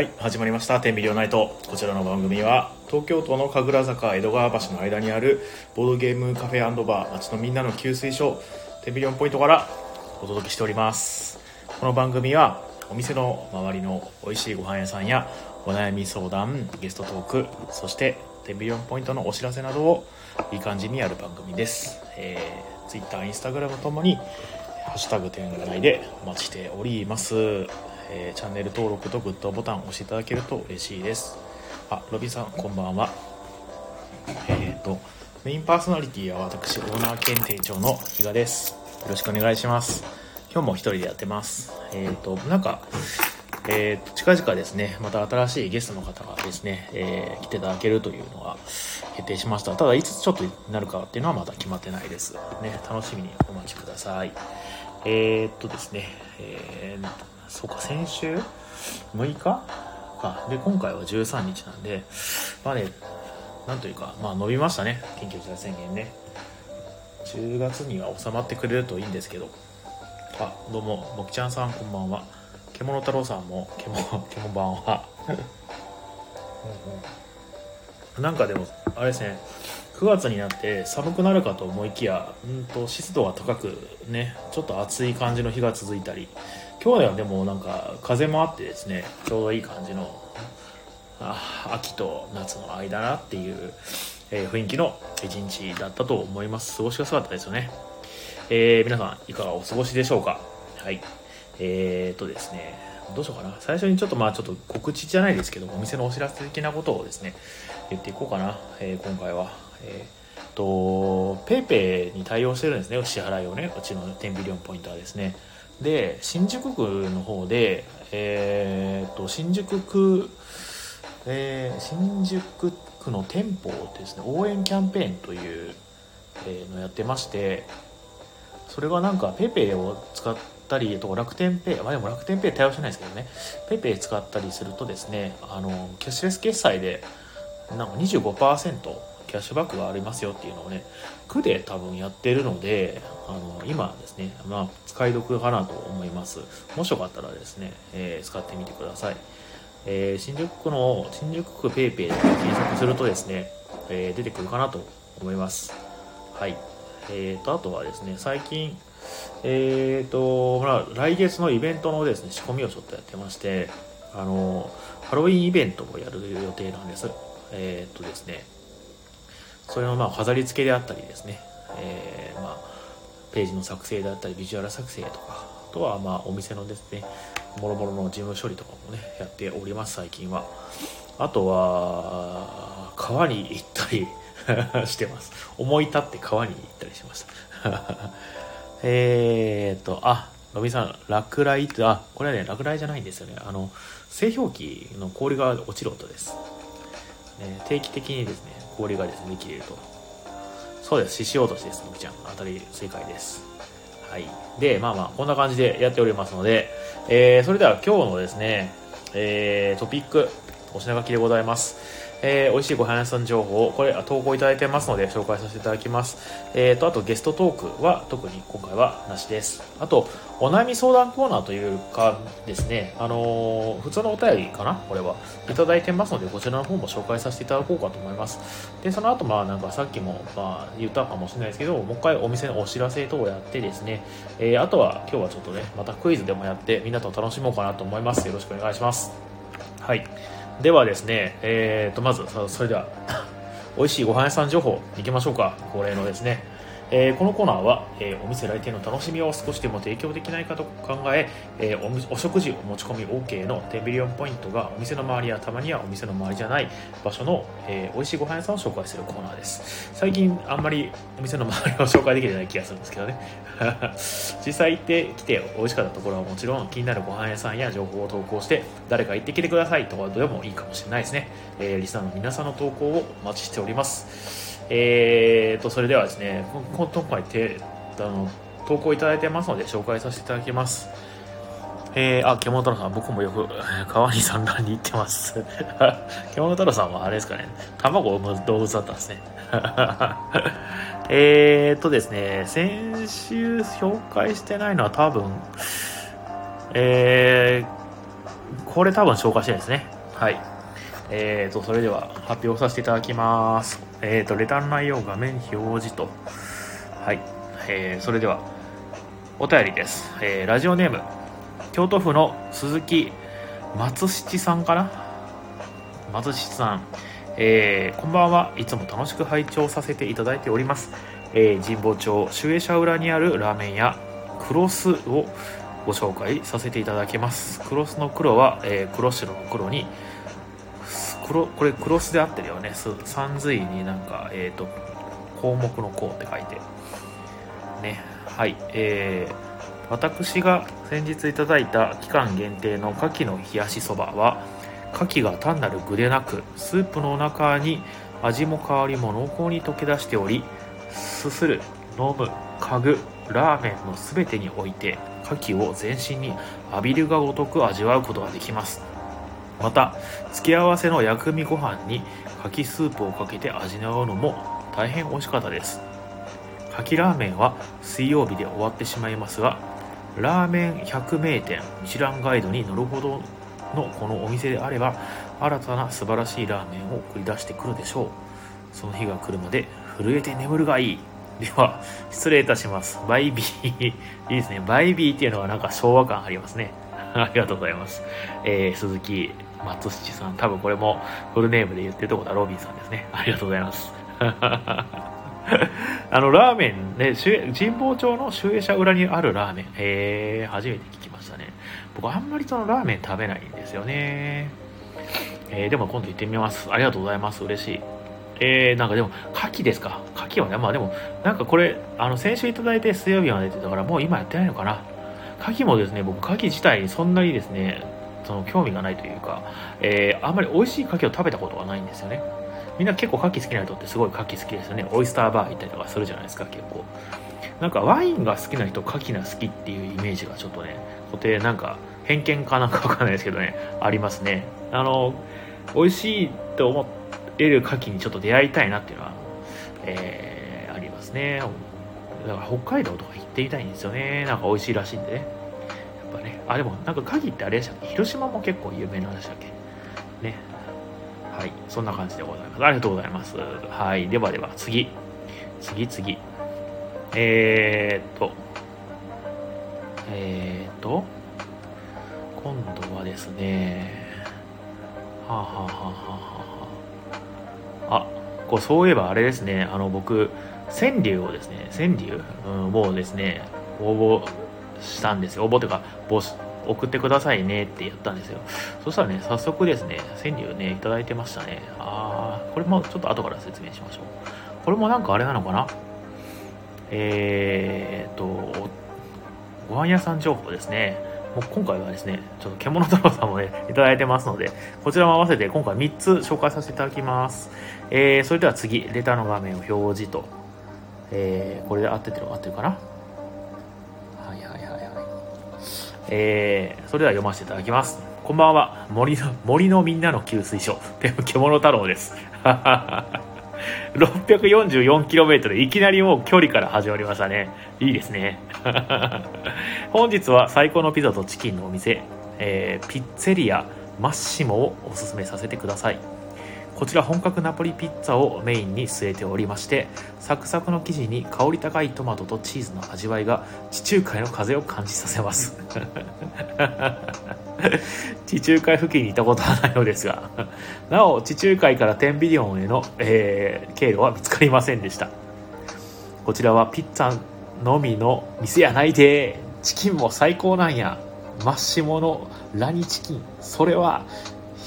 はい始まりました「天秤両ナイト」こちらの番組は東京都の神楽坂江戸川橋の間にあるボードゲームカフェバー町のみんなの給水所天秤4ポイントからお届けしております。この番組はお店の周りの美味しいご飯屋さんやお悩み相談ゲストトークそして天秤4ポイントのお知らせなどをいい感じにやる番組です、えー、Twitter、Instagram ともにハッシュタグ天内でお待ちしております、えーチャンネル登録とグッドボタンを押していただけると嬉しいです。あロビンさんこんばんは。えっ、とメインパーソナリティは私オーナー兼店長の比嘉です。よろしくお願いします。今日も一人でやってます。えっ、となんかえーと近々ですねまた新しいゲストの方がですね、えー来ていただけるというのが決定しました。ただいつちょっとになるかっていうのはまだ決まってないです。ね楽しみにお待ちください。えー、っとですね、えー、そうか、先週？6日？か。で、今回は13日なんで、まあね、なんというか、まあ伸びましたね、緊急事態宣言ね。10月には収まってくれるといいんですけど。あ、どうも、もきちゃんさんこんばんは。獣太郎さんも、けも、けもばんは。なんかでも、あれですね、9月になって寒くなるかと思いきや、うんと湿度が高くね、ちょっと暑い感じの日が続いたり、今日はでもなんか風もあってですね、ちょうどいい感じの、あ秋と夏の間なっていう、えー雰囲気の一日だったと思います。過ごしやすかったですよね。えー皆さんいかがお過ごしでしょうか？はい。えー、とですね、どうしようかな。最初にちょっとまあちょっと告知じゃないですけど、お店のお知らせ的なことをですね、言っていこうかな、えー今回は。えーっと、ペイペイに対応してるんですね、支払いをね、うちのテンビリオンポイントはですね。で、新宿区の方で、えーっと、新宿区、えー新宿区の店舗ですね、応援キャンペーンという、えーのやってまして、それがなんか PayPay を使ったりと楽天ペイ、まあでも楽天ペイ対応してないですけどね、PayPay 使ったりするとですね、あの、キャッシュレス決済でなんか25%キャッシュバックがありますよっていうのをね、区で多分やってるので、あの、今ですね、まあ、使い得かなと思います。もしよかったらですね、えー使ってみてください。えー新宿区の、新宿区 PayPay で検索するとですね、えー出てくるかなと思います。はい。えーと、あとはですね、最近、えーと、まあ、来月のイベントのですね、仕込みをちょっとやってまして、あの、ハロウィンイベントをやる予定なんです。えーとですね、それのまあ飾り付けであったりですね、えーまあ、ページの作成であったり、ビジュアル作成とか、あとはまあお店のですね、もろもろの事務処理とかもね、やっております、最近は。あとは、川に行ったり してます。思い立って川に行ったりしました。えーっと、あ、のびさん、落雷って、あ、これはね、落雷じゃないんですよね。あの、製氷機の氷が落ちる音です。ね、定期的にですね、氷がですね、切れると。そうです、獅子落としです、みきちゃん。当たり正解です。はい。で、まあまあ、こんな感じでやっておりますので、えー、それでは今日のですね、えー、トピック、お品書きでございます。えー、美味しいご飯屋さん情報を、これ、投稿いただいてますので、紹介させていただきます。えーと、あとゲストトークは特に今回はなしです。あと、お悩み相談コーナーというかですね、あのー普通のお便りかなこれは。いただいてますので、こちらの方も紹介させていただこうかと思います。で、その後、まあ、なんかさっきも、まあ、言ったかもしれないですけど、もう一回お店のお知らせ等をやってですね、えーあとは今日はちょっとね、またクイズでもやって、みんなと楽しもうかなと思います。よろしくお願いします。はい。ではですね、えーと、まず、それでは、美味しいご飯屋さん情報いきましょうか。恒例のですね。えーこのコーナーは、えーお店来店の楽しみを少しでも提供できないかと考ええーお食事お持ち込み OK の10ビリオンポイントがお店の周りやたまにはお店の周りじゃない場所の、えー美味しいご飯屋さんを紹介するコーナーです。最近あんまりお店の周りを紹介できてない気がするんですけどね。実際行ってきて美味しかったところはもちろん気になるご飯屋さんや情報を投稿して誰か行ってきてくださいとかでもいいかもしれないですね、えーリスナーの皆さんの投稿をお待ちしております。えーと、それではですね、今回てあの投稿いただいてますので紹介させていただきます。えー、あ、獣太郎さん、僕もよく 川に産卵に行ってます。獣太郎さんはあれですかね、卵を産む動物だったんですね。えーとですね、先週紹介してないのは多分、えー、これ多分消化してないですね。はい。えーと、それでは発表させていただきます。えーと、レターの内容画面表示と。はい。えー、それでは、お便りです。えー、ラジオネーム、京都府の鈴木松七さんかな？松七さん。えー、こんばんは。いつも楽しく拝聴させていただいております。えー、神保町守衛者裏にあるラーメン屋、クロスをご紹介させていただきます。クロスの黒は、えー、黒白の黒に、黒これクロスで合ってるよね。三髄になんか、えっ、と、項目の項って書いて。ね。はい。えー私が先日いただいた期間限定の牡蠣の冷やしそばは牡蠣が単なる具でなくスープの中に味も香りも濃厚に溶け出しておりすする飲む嗅ぐラーメンの全てにおいて牡蠣を全身に浴びるがごとく味わうことができますまた付け合わせの薬味ご飯に牡蠣スープをかけて味わうのも大変美味しかったです。牡蠣ラーメンは水曜日で終わってしまいますがラーメン百名店ミシュランガイドに乗るほどのこのお店であれば新たな素晴らしいラーメンを送り出してくるでしょう。その日が来るまで震えて眠るがいい。では失礼いたします。バイビー。いいですね。バイビーっていうのはなんか昭和感ありますね。ありがとうございます、えー、鈴木。松七さん多分これもフルネームで言ってるところはロビンさんですねありがとうございます あの、ラーメンね、神保町の集英社裏にあるラーメン。え、初めて聞きましたね。僕あんまりそのラーメン食べないんですよね。えー、でも今度行ってみます。ありがとうございます。嬉しい。えー、なんかでも、牡蠣ですか？牡蠣はね、まあでも、なんかこれ、あの、先週いただいて水曜日までってたから、もう今やってないのかな？牡蠣もですね、僕、牡蠣自体そんなにですね、その興味がないというか、えー、あんまり美味しい牡蠣を食べたことがないんですよね。みんな結構牡蠣好きな人ってすごい牡蠣好きですよね。オイスターバー行ったりとかするじゃないですか、結構。なんかワインが好きな人、牡蠣が好きっていうイメージがちょっとね、固定、なんか偏見かなんかわかんないですけどね、ありますね。あの、美味しいと思える牡蠣にちょっと出会いたいなっていうのは、えー、ありますね。だから北海道とか行ってみたいんですよね。なんか美味しいらしいんでね。ぱね。あ、でもなんか牡蠣ってあれでしたっけ？広島も結構有名なんでしたっけ？ね。はい、そんな感じでございます。ありがとうございます。はい、ではでは次。次次。えー、っと、えー、っと、今度はですね、はあ、はあはあはあは、あ、こうそういえばあれですね、あの僕、川柳をですね、川柳、うん、もうですね、応募したんですよ。応募というか、募集送ってくださいねってやったんですよ。そしたらね、早速ですね、川柳ね、いただいてましたね。あー、これもちょっと後から説明しましょう。これもなんかあれなのかな？えーっと、ご飯屋さん情報ですね。もう今回はですね、ちょっと獣太郎さんもね、いただいてますので、こちらも合わせて今回3つ紹介させていただきます。えー、それでは次、レターの画面を表示と、えー、これで合っててる合ってるかな？えー、それでは読ませていただきます。こんばんは。森の、森のみんなの給水所。でも、獣太郎です。644km いきなりもう距離から始まりましたね。いいですね。本日は最高のピザとチキンのお店、えーピッツェリアマッシモをおすすめさせてください。こちら本格ナポリピッツァをメインに据えておりましてサクサクの生地に香り高いトマトとチーズの味わいが地中海の風を感じさせます。地中海付近にいたことはないのですがなお地中海からテンビリオンへの、えー経路は見つかりませんでした。こちらはピッツァのみの店やないでチキンも最高なんや。マッシモのラニチキン。それは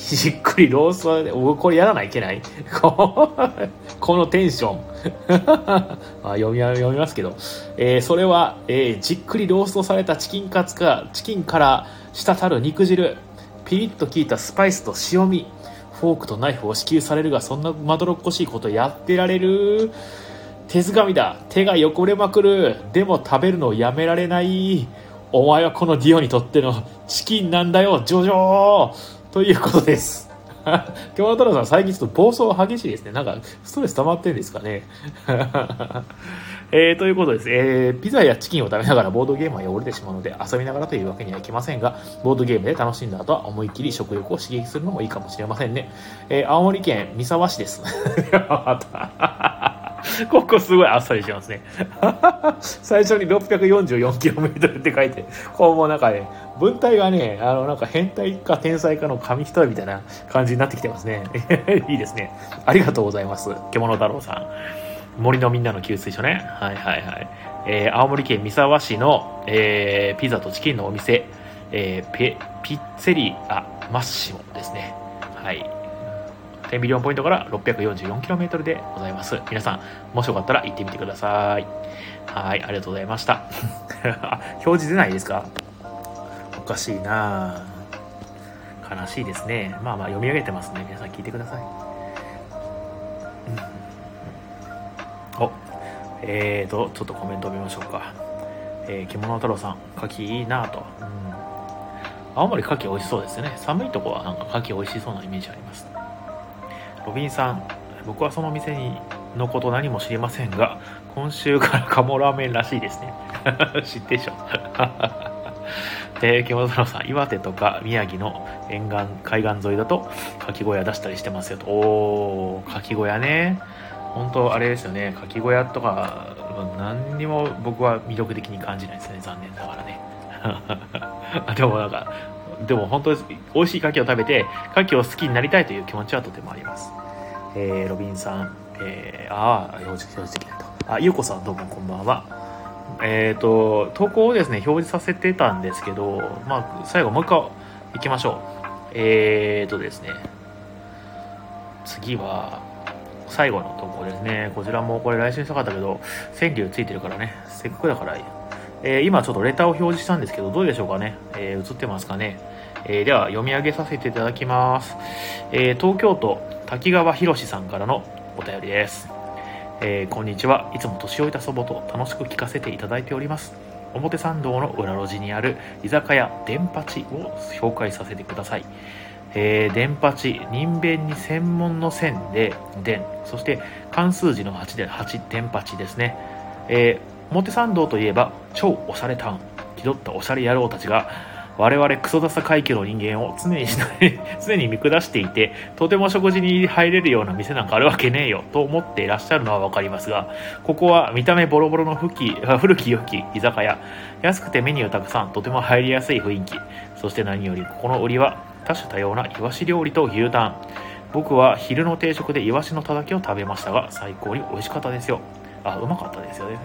じっくりローストで、これやらないけない？このテンション。まあ読み読みますけど、えーそれは、えーじっくりローストされたチキンカツか、チキンから滴る肉汁、ピリッと効いたスパイスと塩味、フォークとナイフを支給されるが、そんなまどろっこしいことやってられる。手づかみだ。手が汚れまくる。でも食べるのをやめられない。お前はこのディオにとってのチキンなんだよジョジョということです京太郎さん最近ちょっと暴走激しいですね。なんか、ストレス溜まってんですかね。えー、ということです。えー、ピザやチキンを食べながらボードゲームは汚れてしまうので、遊びながらというわけにはいきませんが、ボードゲームで楽しんだ後は思いっきり食欲を刺激するのもいいかもしれませんね。えー、青森県三沢市です。ここすごいあっさりしますね。最初に 644km って書いて、こうもうなんかね、文体がね、あのなんか変態か天才かの紙一重みたいな感じになってきてますね。いいですね。ありがとうございます。獣太郎さん。森のみんなの給水所ね。はいはいはい。えー、青森県三沢市の、えー、ピザとチキンのお店、えー、ペピッツェリアマッシモですね。はい。10ミリオンポイントから 644km でございます。皆さん、もしよかったら行ってみてください。はい、ありがとうございました。表示出ないですか？おかしいな悲しいですね。まあまあ読み上げてますね。皆さん聞いてください。うん、お、えーと、ちょっとコメント見ましょうか。えー、獣太郎さん、牡蠣いいなと。うん。青森牡蠣美味しそうですね。寒いとこはなんか牡蠣美味しそうなイメージあります。ロビンさん、僕はその店にのこと何も知りませんが、今週から鴨ラーメンらしいですね。知ってでしょ。えー、獣太郎さん、岩手とか宮城の沿岸、海岸沿いだと、かき小屋出したりしてますよと。おー、かき小屋ね。本当あれですよね、かき小屋とか、何にも僕は魅力的に感じないですね、残念ながらね。でもなんか、でも本当に美味しい牡蠣を食べて、牡蠣を好きになりたいという気持ちはとてもあります。えー、ロビンさん、えー、ああ、表示、表示できないと。あ、ゆうこさんどうもこんばんは。えっ、ー、と、投稿をですね、表示させてたんですけど、まあ、最後もう一回行きましょう。えっ、ー、とですね、次は、最後の投稿ですね。こちらもこれ来週にしたかったけど、川柳ついてるからね、せっかくだからえー、今ちょっとレターを表示したんですけど、どうでしょうかね。えー、映ってますかね。えー、では、読み上げさせていただきます。え東京都滝川博さんからのお便りです。えこんにちは。いつも年老いた祖母と楽しく聞かせていただいております。表参道の裏路地にある居酒屋電八を紹介させてください。えー、電八、人弁に専門の線で電、そして関数字の8で8電八ですね。えー表参道といえば超おしゃれタウン気取ったおしゃれ野郎たちが我々クソダサ階級の人間を常に 常に見下していてとても食事に入れるような店なんかあるわけねえよと思っていらっしゃるのは分かりますがここは見た目ボロボロの古き古き良き居酒屋。安くてメニューたくさんとても入りやすい雰囲気。そして何よりここの売りは多種多様なイワシ料理と牛タン。僕は昼の定食でイワシのたたきを食べましたが最高に美味しかったですよ。あうまかったですよね。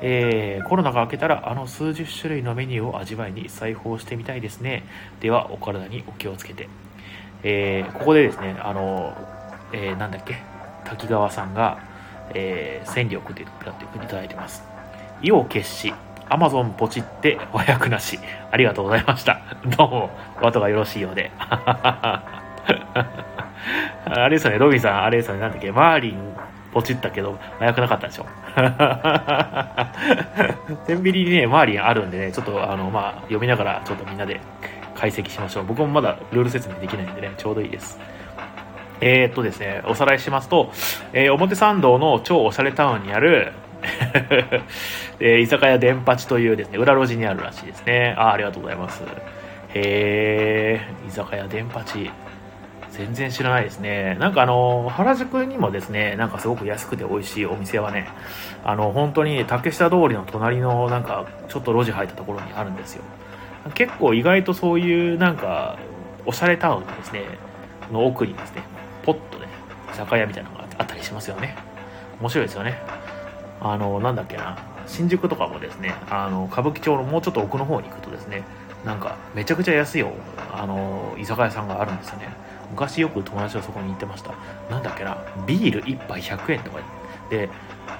えー、コロナが明けたらあの数十種類のメニューを味わいに裁縫してみたいですね。ではお体にお気をつけて、えー、ここでですねあの、えー、なんだっけ？滝川さんが、えー、戦力でやっていただいてます。意を決しアマゾンポチって和訳なし。ありがとうございました。どうもお後がよろしいようで。あれですよねロビンさんあれですよねなんだっけ？マーリンポチったけど、早くなかったでしょ。天秤にね、周りにあるんでね、ちょっとあの、まあ、読みながら、ちょっとみんなで解析しましょう。僕もまだルール説明できないんでね、ちょうどいいです。えー、っとですね、おさらいしますと、えー、表参道の超おしゃれタウンにある えー、居酒屋電八というですね、裏路地にあるらしいですね。あありがとうございます。へえ、居酒屋電八。全然知らないですね。なんかあの、原宿にもですね、なんかすごく安くて美味しいお店はね、あの、本当に竹下通りの隣のなんか、ちょっと路地入ったところにあるんですよ。結構意外とそういうなんか、おしゃれタウンですね、の奥にですね、ポッとね、酒屋みたいなのがあったりしますよね。面白いですよね。あの、なんだっけな、新宿とかもですね、あの、歌舞伎町のもうちょっと奥の方に行くとですね、なんか、めちゃくちゃ安いあの、居酒屋さんがあるんですよね。昔よく友達とそこに行ってました。なんだっけな。ビール1杯100円とか。で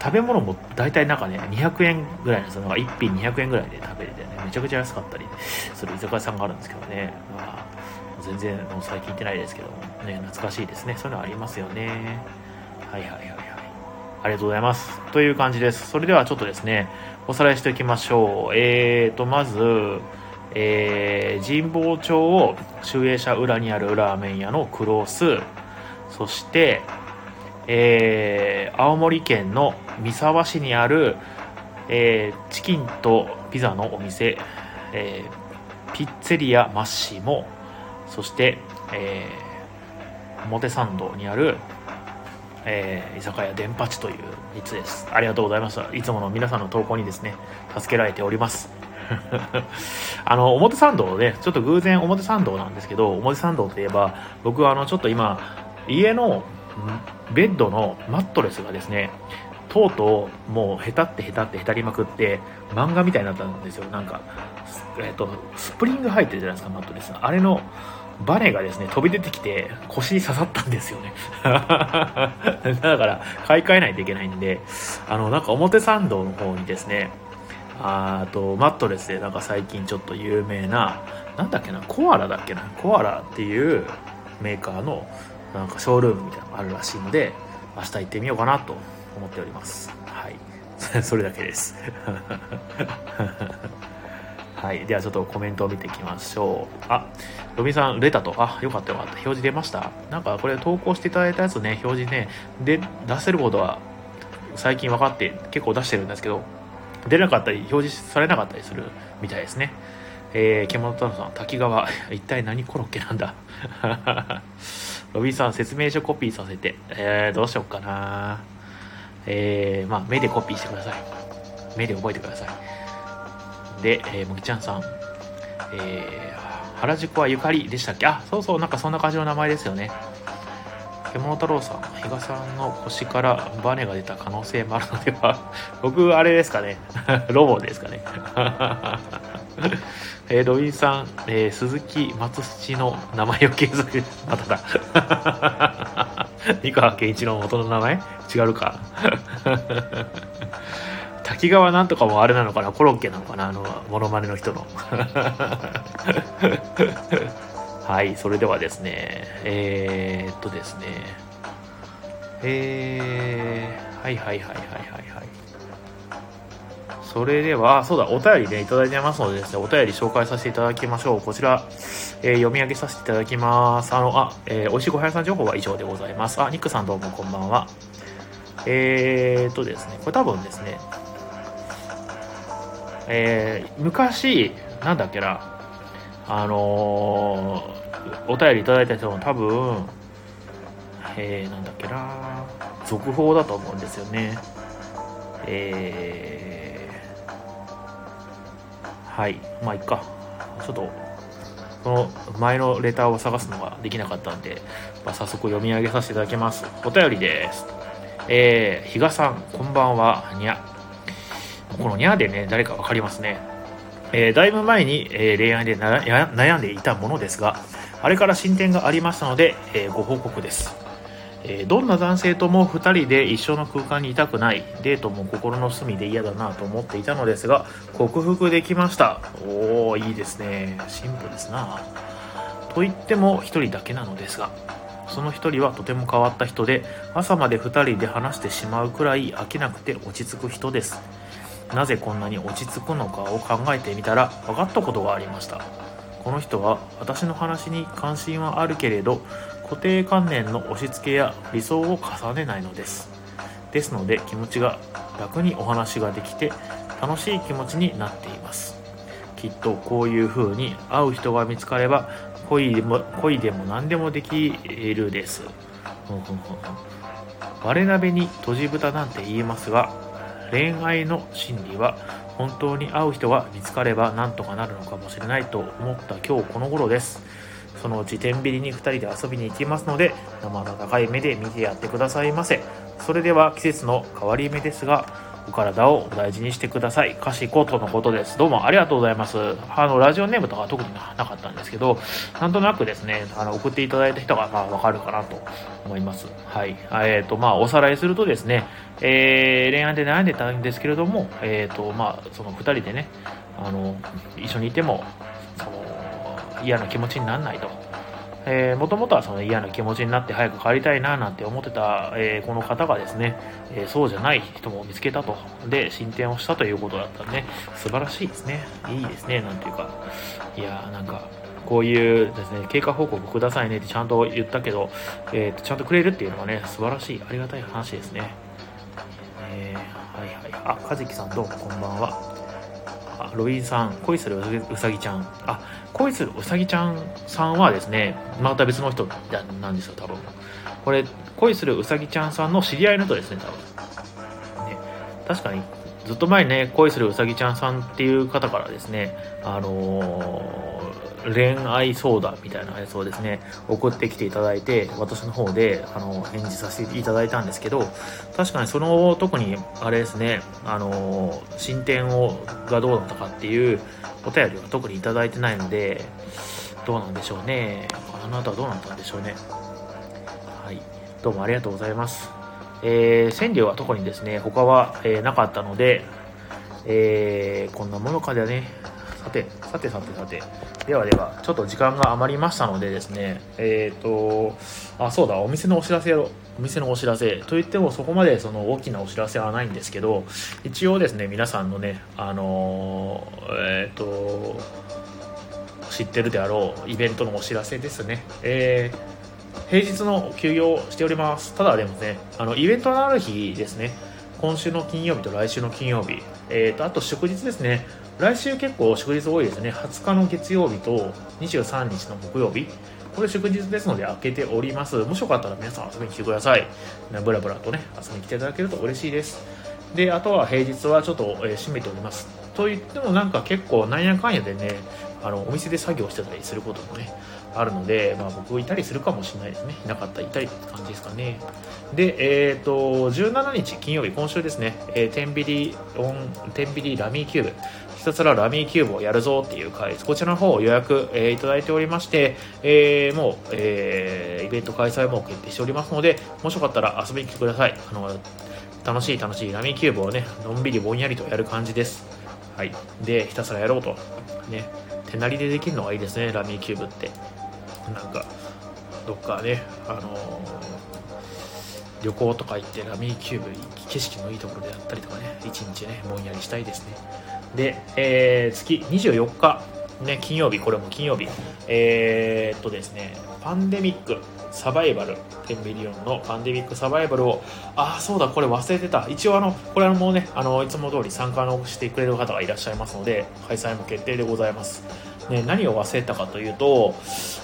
食べ物も大体なんかね200円ぐらいなんですよなんか1品200円ぐらいで食べれてねめちゃくちゃ安かったりする居酒屋さんがあるんですけどね、まあ、全然もう最近行ってないですけどね懐かしいですね。そういうのありますよね。はいはいはいはい。ありがとうございます。という感じです。それではちょっとですね、おさらいしておきましょう。えーと、まず、えー、神保町を集英社裏にあるラーメン屋のクロースそして、えー青森県の三沢市にある、えーチキンとピザのお店、えーピッツェリアマッシモそして、えー表参道にある、えー居酒屋電八という3つです。ありがとうございましたいつもの皆さんの投稿にですね助けられております。あの表参道ねちょっと偶然表参道なんですけど表参道といえば僕はあのちょっと今家のベッドのマットレスがですねとうとうもうへたってへたってへたりまくって漫画みたいになったんですよ。なんか、えっとスプリング入ってるじゃないですかマットレスあれのバネがですね飛び出てきて腰に刺さったんですよね。だから買い替えないといけないんであのなんか表参道の方にですねあとマットレスでなんか最近ちょっと有名ななんだっけなコアラだっけなコアラっていうメーカーのなんかショールームみたいなのがあるらしいので明日行ってみようかなと思っております。はい。それだけです。はい。ではちょっとコメントを見ていきましょう。あロビンさんレタと。あよかったよかった。表示出ました。なんかこれ投稿していただいたやつね表示ねで出せることは最近分かって結構出してるんですけど出なかったり表示されなかったりするみたいですね。えー、獣太郎さん滝川。一体何コロッケなんだ？ロビンさん説明書コピーさせて。えー、どうしよっかな。えー、まあ目でコピーしてください。目で覚えてください。で、えー、むきちゃんさん。えー、原宿はゆかりでしたっけ？あそうそうなんかそんな感じの名前ですよね。獣太郎さん比嘉さんの腰からバネが出た可能性もあるのでは？僕あれですかね。ロボですかね。えー、ロビンさん、えー鈴木松土の名前を継続。まただ。三河健一の元の名前？違うか。滝川なんとかもあれなのかな？コロッケなのかな？あのモノマネの人の。はいそれではですねえー、っとですねえー、はいはいはいはいはいはいそれでは、そうだ、お便りね、いただいてますのでですね、お便り紹介させていただきましょう。こちら、えー読み上げさせていただきます。あの、あ、えー、美味しいごはん屋さん情報は以上でございます。あ、ニックさんどうもこんばんは。えーっとですね、これ多分ですね、えー昔、なんだっけな、あのーお便りいただいた人も多分、えー、なんだっけな、続報だと思うんですよね。えー、はい、まあいっか。ちょっと、この前のレターを探すのができなかったんで、まあ、早速読み上げさせていただきます。お便りです。えー、比嘉さん、こんばんは、にゃ。このにゃでね、誰かわかりますね。えーだいぶ前に、えー恋愛で悩んでいたものですが、あれから進展がありましたので、えーご報告です。えどんな男性とも2人で一緒の空間にいたくないデートも心の隅で嫌だなと思っていたのですが克服できました。おおいいですね。シンプルですな。と言っても1人だけなのですがその1人はとても変わった人で朝まで2人で話してしまうくらい飽きなくて落ち着く人です。なぜこんなに落ち着くのかを考えてみたら分かったことがありました。この人は私の話に関心はあるけれど固定観念の押し付けや理想を重ねないのです。ですので気持ちが楽にお話ができて楽しい気持ちになっています。きっとこういう風に会う人が見つかれば恋でも恋でも何でもできるです。我鍋に閉じ蓋なんて言いますが恋愛の心理は本当に会う人が見つかればなんとかなるのかもしれないと思った今日この頃です。そのうち天秤に2人で遊びに行きますので生温かい目で見てやってくださいませ。それでは季節の変わり目ですがお体をお大事にしてください。かしことのことです。どうもありがとうございます。あのラジオネームとかは特になかったんですけどなんとなくですねあの送っていただいた人がまあわかるかなと思います。はい。えーとまあおさらいするとですねえー恋愛で悩んでたんですけれどもえーとまあその2人でねあの一緒にいてもその嫌な気持ちにならないと、えもともとはその嫌な気持ちになって早く帰りたいななんて思ってた、えー、この方がですね、えー、そうじゃない人も見つけたと。で、進展をしたということだったんで、素晴らしいですね。いいですね、なんていうか。いやーなんか、こういうですね、経過報告くださいねってちゃんと言ったけど、えー、ちゃんとくれるっていうのはね、素晴らしい、ありがたい話ですね。えー、はいはい。あ、かじきさんどうもこんばんは。あ、ロビンさん、恋するうさぎちゃん。あ、恋するうさぎちゃんさんはですね、また別の人なんですよ、多分。これ、恋するうさぎちゃんさんの知り合いの人ですね、多分。ね、確かに、ずっと前にね、恋するうさぎちゃんさんっていう方からですね、あのー、恋愛相談みたいなやつをですね、送ってきていただいて、私の方で、あの、返事させていただいたんですけど、確かにその、特に、あれですね、あの、進展を、がどうだったかっていうお便りは特にいただいてないので、どうなんでしょうね。あなたはどうなったんでしょうね。はい。どうもありがとうございます。えー、川柳は特にですね、他は、えー、なかったので、えー、こんなものかでね、さて、さてさてさて、ではでは、ちょっと時間が余りましたのでですね、えっ、ー、と、あ、そうだ、お店のお知らせを、お店のお知らせといってもそこまでその大きなお知らせはないんですけど、一応ですね、皆さんのね、あのえっ、ー、と、知ってるであろうイベントのお知らせですね。えー平日の休業しております。ただでもね、あの、イベントのある日ですね、今週の金曜日と来週の金曜日、えーと、あと祝日ですね、来週結構祝日多いですね、20日の月曜日と23日の木曜日、これ祝日ですので開けております。もしよかったら皆さん遊びに来てください。ブラブラとね、遊びに来ていただけると嬉しいです。で、あとは平日はちょっと、えー、閉めております。と言ってもなんか結構なんやかんやでね、あの、お店で作業してたりすることもね、あるので、まあ、僕いたりするかもしれないですね。いなかったらいたりって感じですかね。で、えっ、ー、と、17日金曜日、今週ですね、えー、テンビリオン、テンビリラミーキューブ、ひたすらラミーキューブをやるぞっていう回、こちらの方を予約、えー、いただいておりまして、えー、もう、えー、イベント開催も決定しておりますので、もしよかったら遊びに来てください。あの、楽しい楽しいラミーキューブをね、のんびりぼんやりとやる感じです。はい。で、ひたすらやろうと。ね。手なりでできるのがいいですね、ラミーキューブって。なんかどっかねあのー、旅行とか行ってラミーキューブ景色のいいところでやったりとかね一日ねぼんやりしたいですね。で、えー、月24日ね金曜日これも金曜日。えー、っとですねパンデミックサバイバルテンビリオンのパンデミックサバイバルをああそうだこれ忘れてた。一応あのこれはもうねあのいつも通り参加のしてくれる方がいらっしゃいますので開催も決定でございます。ね、何を忘れたかというと、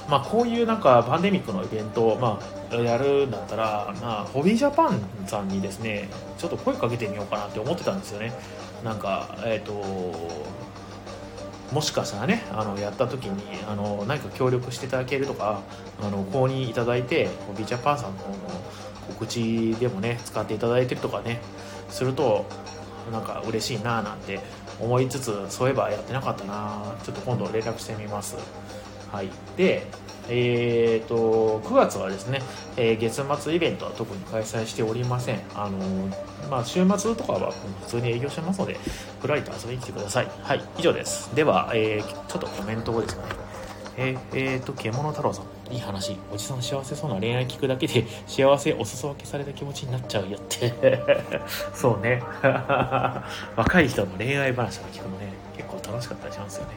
まあ、こういうなんかパンデミックのイベント、まあ、やるんだったら、まあ、ホビージャパンさんにですねちょっと声かけてみようかなって思ってたんですよね。なんかえっ、ー、ともしかしたらねあのやった時にあの何か協力していただけるとかあの購入いただいてホビージャパンさんの告知でもね使っていただいてるとかねするとなんか嬉しいななんて思いつつそういえばやってなかったなちょっと今度連絡してみますはいでえーと、9月はですね、えー、月末イベントは特に開催しておりません。あのー、まあ、週末とかは普通に営業してますので、ふらりと遊びに来てください。はい、以上です。では、えー、ちょっとコメントをですね、えー、えー、と、獣太郎さん。いい話。おじさん幸せそうな恋愛聞くだけで幸せお裾分けされた気持ちになっちゃうよって そうね。若い人の恋愛話を聞くのね、結構楽しかったりしますよね。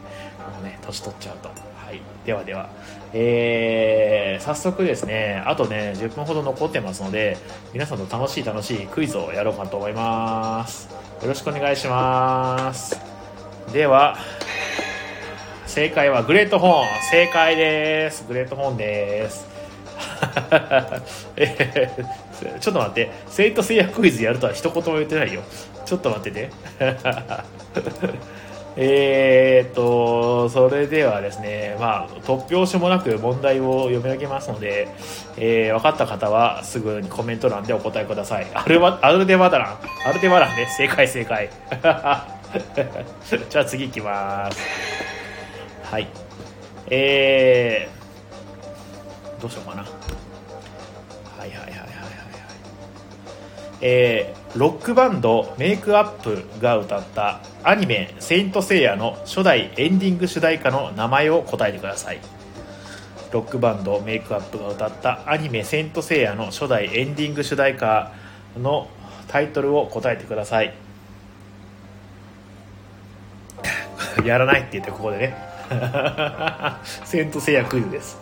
もうね、年取っちゃうと。はい。ではでは。えー、早速ですね、あとね、10分ほど残ってますので、皆さんと楽しい楽しいクイズをやろうかと思います。よろしくお願いします。では、正解はグレートホーン。正解です。グレートホーンです。ちょっと待って。セイトセイヤクイズやるとは一言も言ってないよ。ちょっと待ってて。えっと、それではですね、まあ、突拍子もなく問題を読み上げますので、えー、分かった方はすぐにコメント欄でお答えください。アルアルデバダラン。アルデバランね。正解正解。じゃあ次行きます。はい。えー、どうしようかな。はいはいはいはいはいはい。えー、ロックバンドメイクアップが歌ったアニメ「セイント・セイヤ」の初代エンディング主題歌の名前を答えてくださいロックバンドメイクアップが歌ったアニメ「セイント・セイヤ」の初代エンディング主題歌のタイトルを答えてください やらないって言ってここでね セント・セイヤクイズです。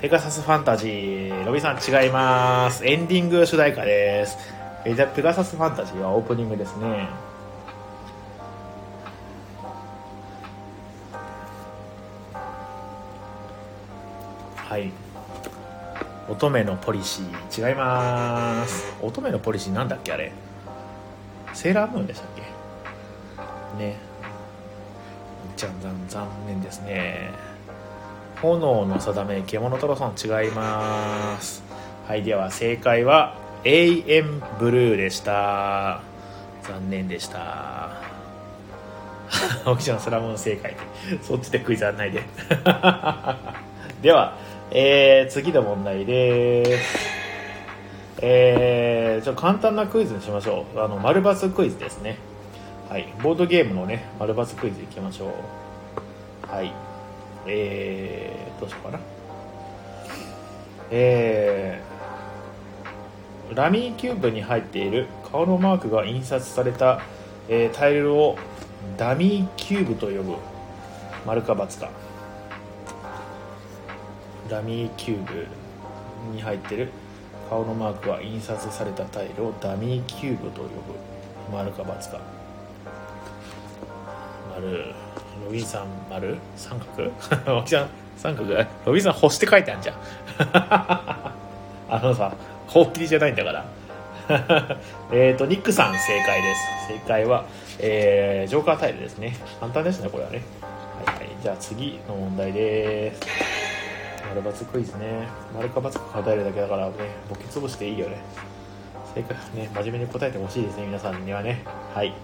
ペガサスファンタジーロビンさん違います。エンディング主題歌です。えじゃペガサスファンタジーはオープニングですね。はい。乙女のポリシー。違います。乙女のポリシーなんだっけあれ。セーラームーンでしたっけ？ね。じゃんざん残念ですね。炎の定め獣太郎さん違います。はいでは正解は永遠ブルーでした。残念でした。沖ちゃんスラムン正解。でそっちでクイズ案内で。ではえー、次の問題です。えー、ちょ簡単なクイズにしましょう。あの丸×クイズですね。はい。ボードゲームのね丸×クイズいきましょう。はい。えー、どうしようかな。えー、ラミーキューブに入っている顔のマークが印刷された、えー、タイルをダミーキューブと呼ぶ丸か×か。ダミーキューブに入ってる顔のマークが印刷されたタイルをダミーキューブと呼ぶ丸か×か。丸ロビンさん丸？三角？脇さん？三角？ロビンさん星って書いてあるじゃん。あのさほうきりじゃないんだから。えっとニックさん正解です。正解は、えー、ジョーカータイルですね。簡単ですねこれはね。はいはい。じゃあ次の問題です。丸×クイズね。丸か×か答えるだけだからねボケ潰していいよね。正解ね。真面目に答えてほしいですね皆さんにはね。はい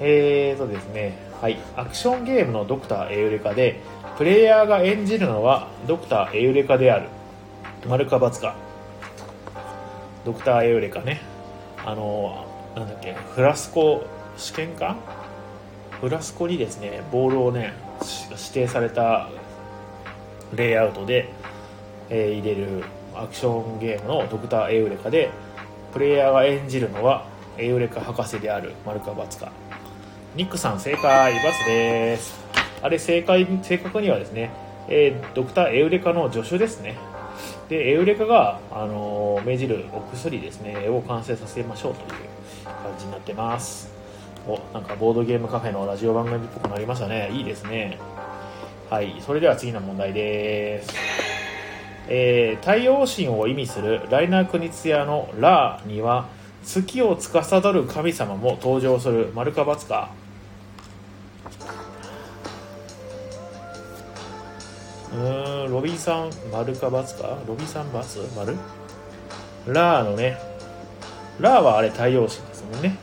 えーとですね。はい。アクションゲームのドクターエウレカでプレイヤーが演じるのはドクターエウレカである。丸か×か。ドクターエウレカね。あのなんだっけフラスコ試験官？フラスコにですねボールをね指定されたレイアウトで、えー、入れるアクションゲームのドクターエウレカでプレイヤーが演じるのはエウレカ博士である丸か×か。ニックさん正解×です。あれ正解正確にはですね、えー、ドクターエウレカの助手ですね。でエウレカが、あのー、命じるお薬ですねを完成させましょうという感じになってます。おなんかボードゲームカフェのラジオ番組っぽくなりましたね。いいですね。はいそれでは次の問題です。えー、太陽神を意味するライナー・クニツヤのラーには月を司る神様も登場する丸か×か。うんロビーさん丸か×か？ロビーさん×丸？ラーのね。ラーはあれ太陽神ですもんね。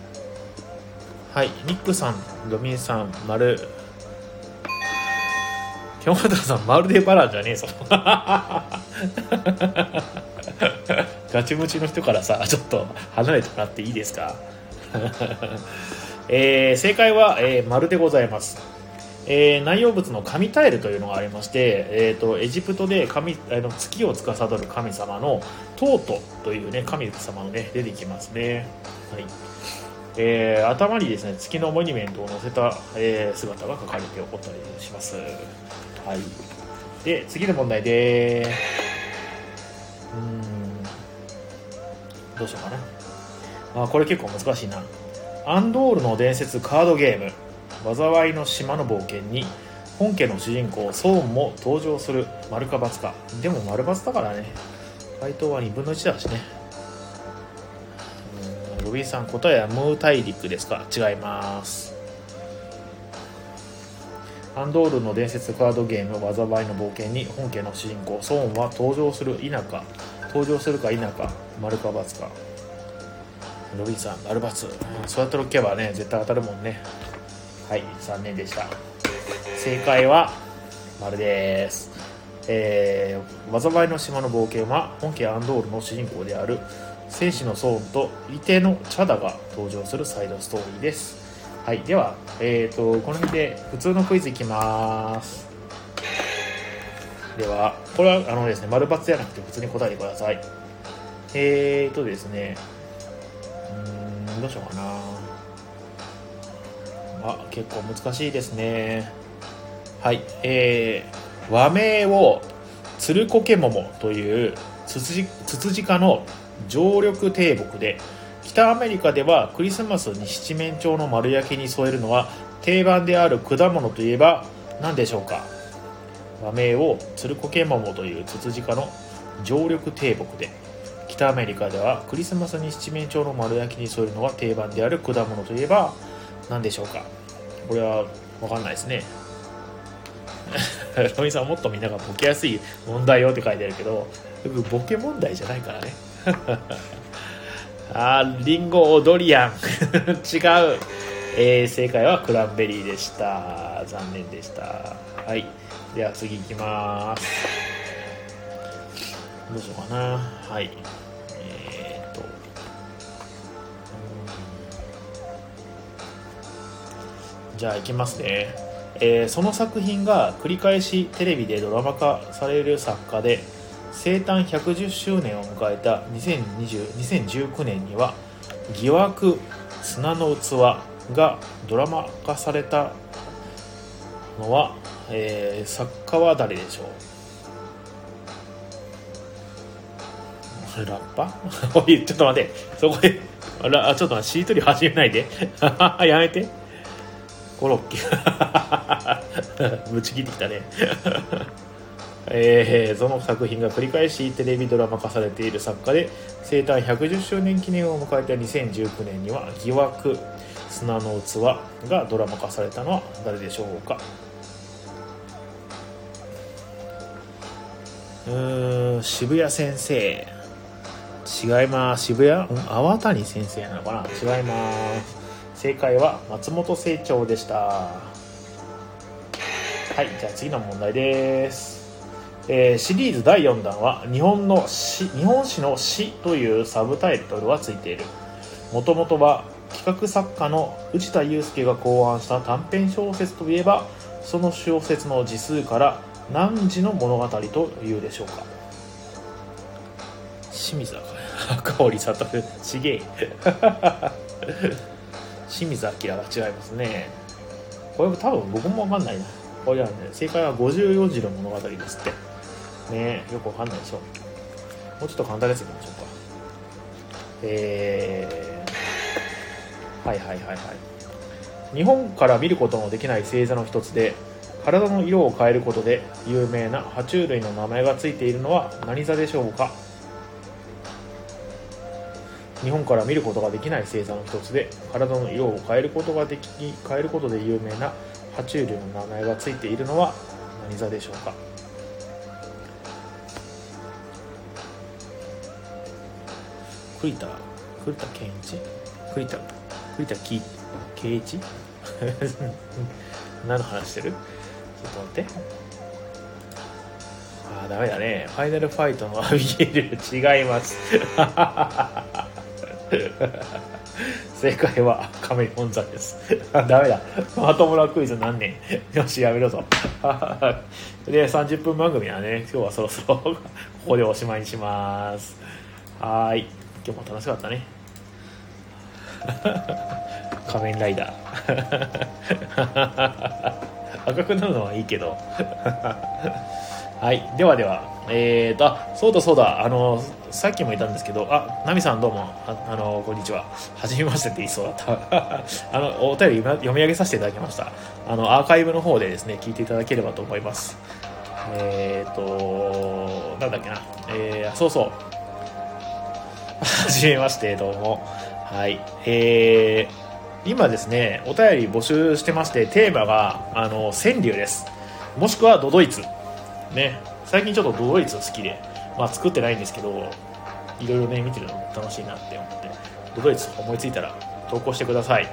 はいニックさんロビンさん丸。京本さんまるでバラじゃねえぞ。ガチムチの人からさちょっと離れてもらっていいですか？えー、正解は、えー、丸でございます、えー、内容物の神タイルというのがありまして、えーと、エジプトで神あの月を司る神様のトートという、ね、神様の、ね、出てきますね、はい。えー、頭にですね月のモニュメントを載せた、えー、姿が書かれておったりします。はい。で次の問題でうん。どうしようかな。あこれ結構難しいな。アンドールの伝説カードゲーム。災いの島の冒険に本家の主人公ソーンも登場する丸か×か。でも丸×だからね。回答は2分の1だしね。ロビーさん答えはムー大陸ですか？違います。アンドールの伝説カードゲーム災いの冒険に本家の主人公ソーンは登場する否か登場するか否か丸か×か。ロビンさん丸×、そうやっておけばね絶対当たるもんね。はい残念でした。正解は丸です。えー、災いの島の冒険は本家アンドールの主人公である戦士のソーンとイテのチャダが登場するサイドストーリーです。はいではえっ、とこの辺で普通のクイズいきます。ではこれはあのですね丸×じゃなくて普通に答えてください。えーとですねうーんどうしようかな。あ結構難しいですね。はいえー、和名をツルコケモモというツツジツツジ科の常緑低木で北アメリカではクリスマスに七面鳥の丸焼きに添えるのは定番である果物といえば何でしょうか。和名をツルコケモモというツツジ科の常緑低木で北アメリカではクリスマスに七面鳥の丸焼きに添えるのは定番である果物といえば何でしょうか？これは分かんないですね。ロイさんもっとみんながボケやすい問題よって書いてあるけどボケ問題じゃないからね。あーリンゴドリアン違う、えー正解はクランベリーでした。残念でした。はい。では次いきます。どうしようかな。はい。じゃあいきますね。えーその作品が繰り返しテレビでドラマ化される作家で生誕110周年を迎えた2020 2019年には「疑惑砂の器」がドラマ化されたのは、えー作家は誰でしょう？ラッパ？おいちょっと待って。そこであらちょっと待って。しりとり始めないで。やめて。コロッケ。ぶち切ってきたね。えーその作品が繰り返しテレビドラマ化されている作家で生誕110周年記念を迎えた2019年には「疑惑砂の器」がドラマ化されたのは誰でしょうか？うん渋谷先生。違います。渋谷？ん粟谷先生なのかな？違います。正解は松本清張でした。はいじゃあ次の問題です。えーシリーズ第4弾は日本の詩日本史の詩というサブタイトルがついている。もともとは企画作家の内田祐介が考案した短編小説といえばその小説の字数から何時の物語というでしょうか。清水赤堀悟ちげえ。清水明が違いますね。これ多分僕も分かんないな。これはね正解は54字の物語ですって。ねよくわかんないでしょ。もうちょっと簡単ですよちょっとえー、はいはいはいはい。日本から見ることのできない星座の一つで体の色を変えることで有名な爬虫類の名前がついているのは何座でしょうか？日本から見ることができない星座の一つで体の色を変えることができ変えることで有名な爬虫類の名前がついているのは何座でしょうか？栗田栗田健一？栗田栗田き圭一？何の話してる？ちょっと待って。ああダメだね。ファイナルファイトのアビゲイル。違います 正解はカメレオン座です。ダメだ。まともなクイズ何年 よしやめろぞ。で30分番組はね今日はそろそろここでおしまいにします。はい。今日も楽しかったね。仮面ライダー。赤くなるのはいいけど。はいではではえーとあそうだそうだあのさっきも言ったんですけどあナミさんどうもああのこんにちは。はじめましてって言いそうだった。あのお便り読み上げさせていただきました。あのアーカイブの方でですね聞いていただければと思います。えーとなんだっけな。えー、そうそう。はじめましてどうも。はいえー今ですねお便り募集してましてテーマがあの川柳です。もしくはドドイツ。ね。最近ちょっとドドイツ好きでまあ作ってないんですけどいろいろね見てるの楽しいなって思ってドドイツ思いついたら投稿してください。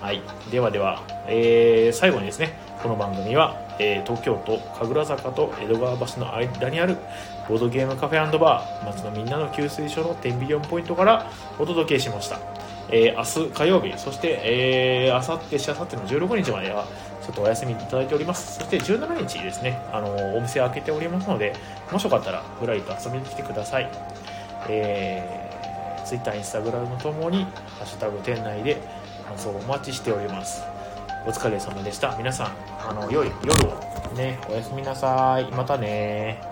はい。ではでは、えー最後にですねこの番組は、えー東京都神楽坂と江戸川橋の間にあるボードゲームカフェバー街のみんなの給水所の天秤4ポイントからお届けしました。えー明日火曜日そして、えー、あさってしあさっての16日まではょっとお休みいただいております。そして17日ですねあのお店開けておりますのでもしよかったらふらりと遊びに来てください。えー、Twitter、Instagram ともに「ハッシュタグ店内」で感想をお待ちしております。お疲れ様でした。皆さんあの良い夜を。ねおやすみなさい。またね